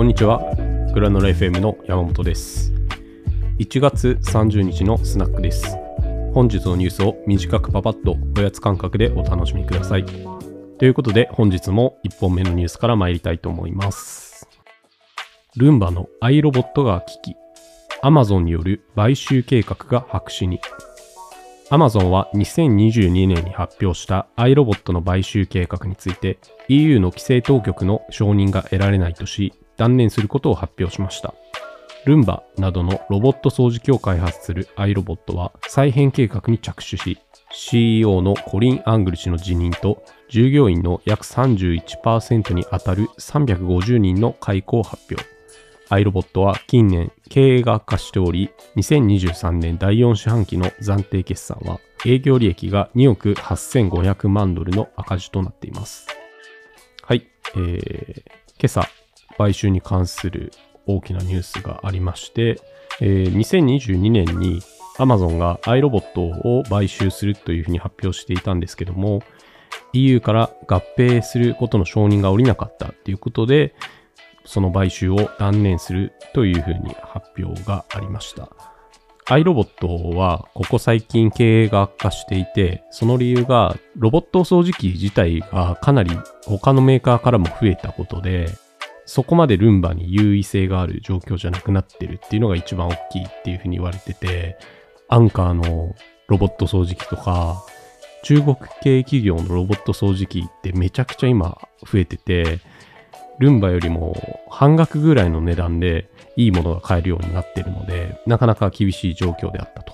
こんにちは。グラノラ FM の山本です。1月30日のスナックです。本日のニュースを短くパパッとおやつ感覚でお楽しみください。ということで本日も1本目のニュースから参りたいと思います。ルンバのアイロボットが危機。アマゾンによる買収計画が白紙に。アマゾンは2022年に発表したアイロボットの買収計画について EU の規制当局の承認が得られないとし断念することを発表しました。ルンバなどのロボット掃除機を開発するアイロボットは再編計画に着手し CEO のコリン・アングル氏の辞任と従業員の約31%に当たる350人の解雇を発表。アイロボットは近年経営が悪化しており、2023年第4四半期の暫定決算は営業利益が2億8500万ドルの赤字となっています。はい、えー、今朝、買収に関する大きなニュースがありまして、えー2022年に Amazon がアイロボットを買収するというふうに発表していたんですけども、EU から合併することの承認が下りなかったということで、その買収を断念するというふうに発表がありました。アイロボットはここ最近経営が悪化していて、その理由がロボット掃除機自体がかなり他のメーカーからも増えたことで、そこまでルンバに優位性がある状況じゃなくなってるっていうのが一番大きいっていうふうに言われてて、アンカーのロボット掃除機とか、中国系企業のロボット掃除機ってめちゃくちゃ今増えてて、ルンバよりも半額ぐらいの値段でいいものが買えるようになってるので、なかなか厳しい状況であったと。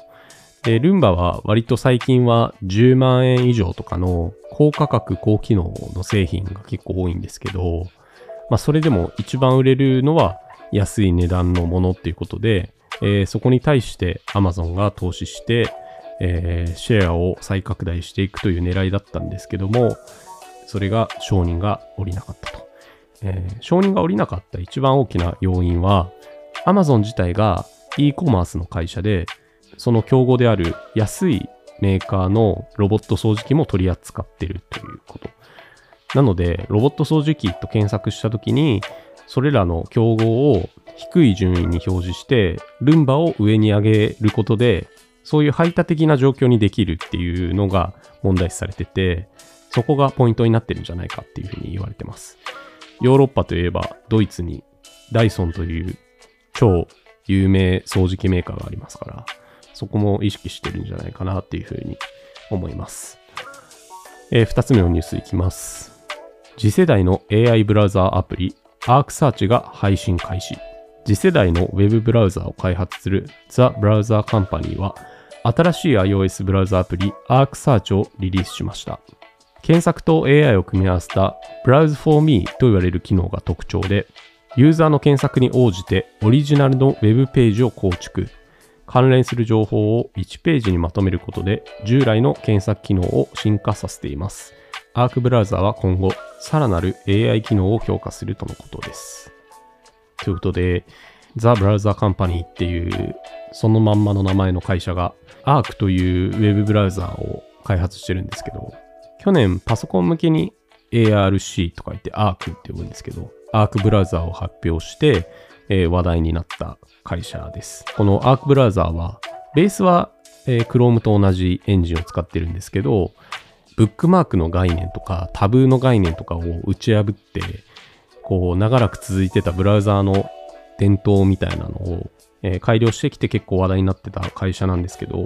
で、ルンバは割と最近は10万円以上とかの高価格高機能の製品が結構多いんですけど、まあそれでも一番売れるのは安い値段のものっていうことで、えーそこに対して Amazon が投資して、えーシェアを再拡大していくという狙いだったんですけども、それが承認が下りなかったと。えー承認が下りなかった一番大きな要因は、Amazon 自体が e コマースの会社で、その競合である安いメーカーのロボット掃除機も取り扱ってるということ。なので、ロボット掃除機と検索したときに、それらの競合を低い順位に表示して、ルンバを上に上げることで、そういう排他的な状況にできるっていうのが問題視されてて、そこがポイントになってるんじゃないかっていうふうに言われてます。ヨーロッパといえばドイツにダイソンという超有名掃除機メーカーがありますから、そこも意識してるんじゃないかなっていうふうに思います。えー二つ目のニュースいきます。次世代の AI ブラウザーアプリ ArcSearch が配信開始。次世代の Web ブラウザーを開発する The Browser Company は新しい iOS ブラウザアプリ ArcSearch をリリースしました。検索と AI を組み合わせた Browse for Me と言われる機能が特徴で、ユーザーの検索に応じてオリジナルの Web ページを構築。関連する情報を1ページにまとめることで従来の検索機能を進化させています。Arc ブラウザは今後、さらなる AI 機能を強化するとのことです。ということで、The Browser Company っていう、そのまんまの名前の会社が Arc という Web ブラウザを開発してるんですけど、去年パソコン向けに ARC とか言って Arc って呼ぶんですけど、Arc ブラウザを発表して、えー話題になった会社です。この Arc ブラウザは、ベースは、えー Chrome と同じエンジンを使ってるんですけど、ブックマークの概念とかタブーの概念とかを打ち破って、こう長らく続いてたブラウザーの伝統みたいなのを、えー改良してきて結構話題になってた会社なんですけど、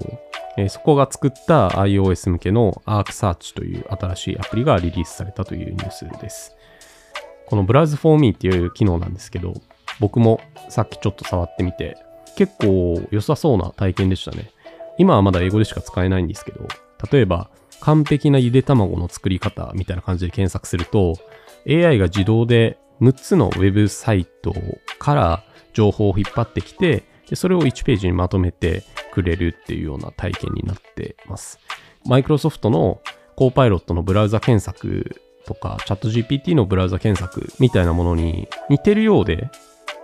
えーそこが作った iOS 向けの ArcSearch という新しいアプリがリリースされたというニュースです。この Browse for Me っていう機能なんですけど、僕もさっきちょっと触ってみて、結構良さそうな体験でしたね。今はまだ英語でしか使えないんですけど、例えば完璧なゆで卵の作り方みたいな感じで検索すると、AI が自動で6つのウェブサイトから情報を引っ張ってきて、でそれを1ページにまとめてくれるっていうような体験になってます。マイクロソフトのコーパイロットのブラウザ検索とか、チャット GPT のブラウザ検索みたいなものに似てるようで、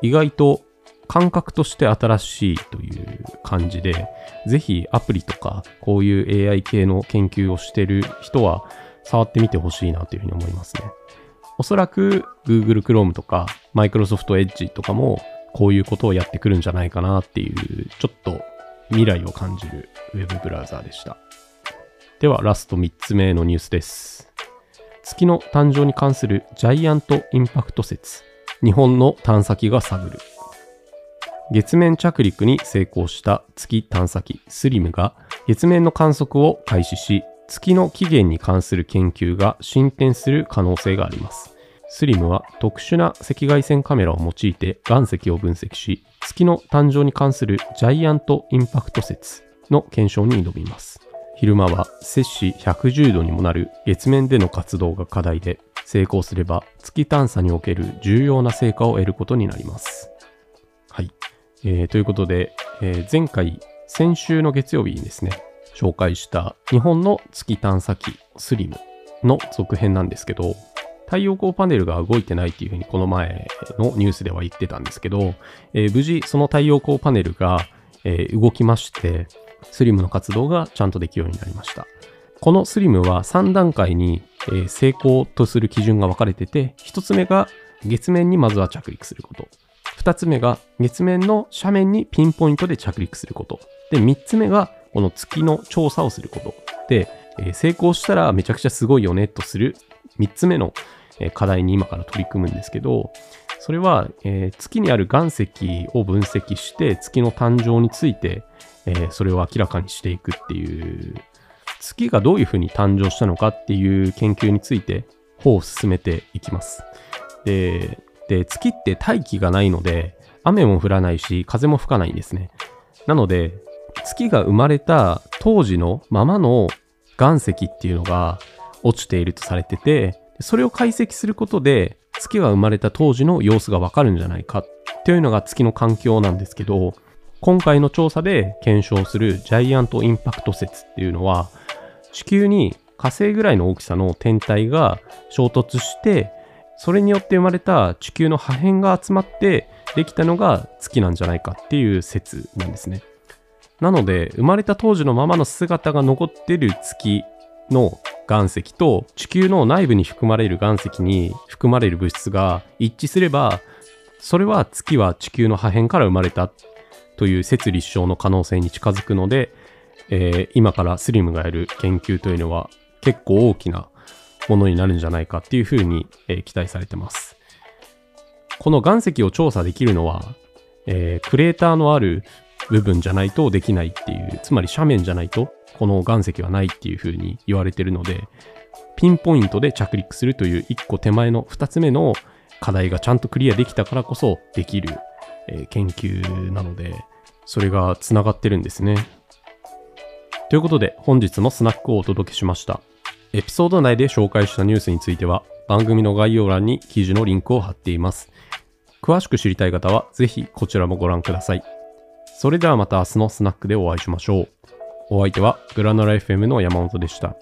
意外と感覚として新しいという感じで、ぜひアプリとかこういう AI 系の研究をしてる人は触ってみてほしいなというふうに思いますね。おそらく Google Chrome とか Microsoft Edge とかもこういうことをやってくるんじゃないかなっていう、ちょっと未来を感じる Web ブラウザーでした。ではラスト3つ目のニュースです。月の誕生に関するジャイアントインパクト説。日本の探査機が探る。月面着陸に成功した月探査機スリムが月面の観測を開始し、月の起源に関する研究が進展する可能性があります。スリムは特殊な赤外線カメラを用いて岩石を分析し、月の誕生に関するジャイアントインパクト説の検証に挑みます。昼間は摂氏110度にもなる月面での活動が課題で、成功すれば月探査における重要な成果を得ることになります。はい。えー、ということで、えー、前回、先週の月曜日にですね、紹介した日本の月探査機スリムの続編なんですけど、太陽光パネルが動いてないっていうふうにこの前のニュースでは言ってたんですけど、えー、無事その太陽光パネルが、えー、動きまして、スリムの活動がちゃんとできるようになりました。このスリムは3段階に、えー、成功とする基準が分かれてて、1つ目が月面にまずは着陸すること。2つ目が月面の斜面にピンポイントで着陸すること。で、3つ目がこの月の調査をすること。で、えー、成功したらめちゃくちゃすごいよねとする3つ目の課題に今から取り組むんですけど、それは、えー、月にある岩石を分析して月の誕生について、えー、それを明らかにしていくっていう月がどういうふうに誕生したのかっていう研究について歩を進めていきます。で、で月って大気がないので雨も降らないし風も吹かないんですね。なので月が生まれた当時のままの岩石っていうのが落ちているとされてて、それを解析することで月が生まれた当時の様子がわかるんじゃないかっていうのが月の環境なんですけど、今回の調査で検証するジャイアントインパクト説っていうのは、地球に火星ぐらいの大きさの天体が衝突して、それによって生まれた地球の破片が集まってできたのが月なんじゃないかっていう説なんですね。なので、生まれた当時のままの姿が残ってる月の岩石と地球の内部に含まれる岩石に含まれる物質が一致すれば、それは月は地球の破片から生まれたという説立証の可能性に近づくので、えー、今からスリムがやる研究というのは結構大きなものになるんじゃないかっていうふうに、えー、期待されてます。この岩石を調査できるのは、えー、クレーターのある部分じゃないとできないっていう、つまり斜面じゃないとこの岩石はないっていうふうに言われてるので、ピンポイントで着陸するという一個手前の二つ目の課題がちゃんとクリアできたからこそできる、えー、研究なので、それが繋がってるんですね。ということで本日もスナックをお届けしました。エピソード内で紹介したニュースについては番組の概要欄に記事のリンクを貼っています。詳しく知りたい方はぜひこちらもご覧ください。それではまた明日のスナックでお会いしましょう。お相手はグラノラ FM の山本でした。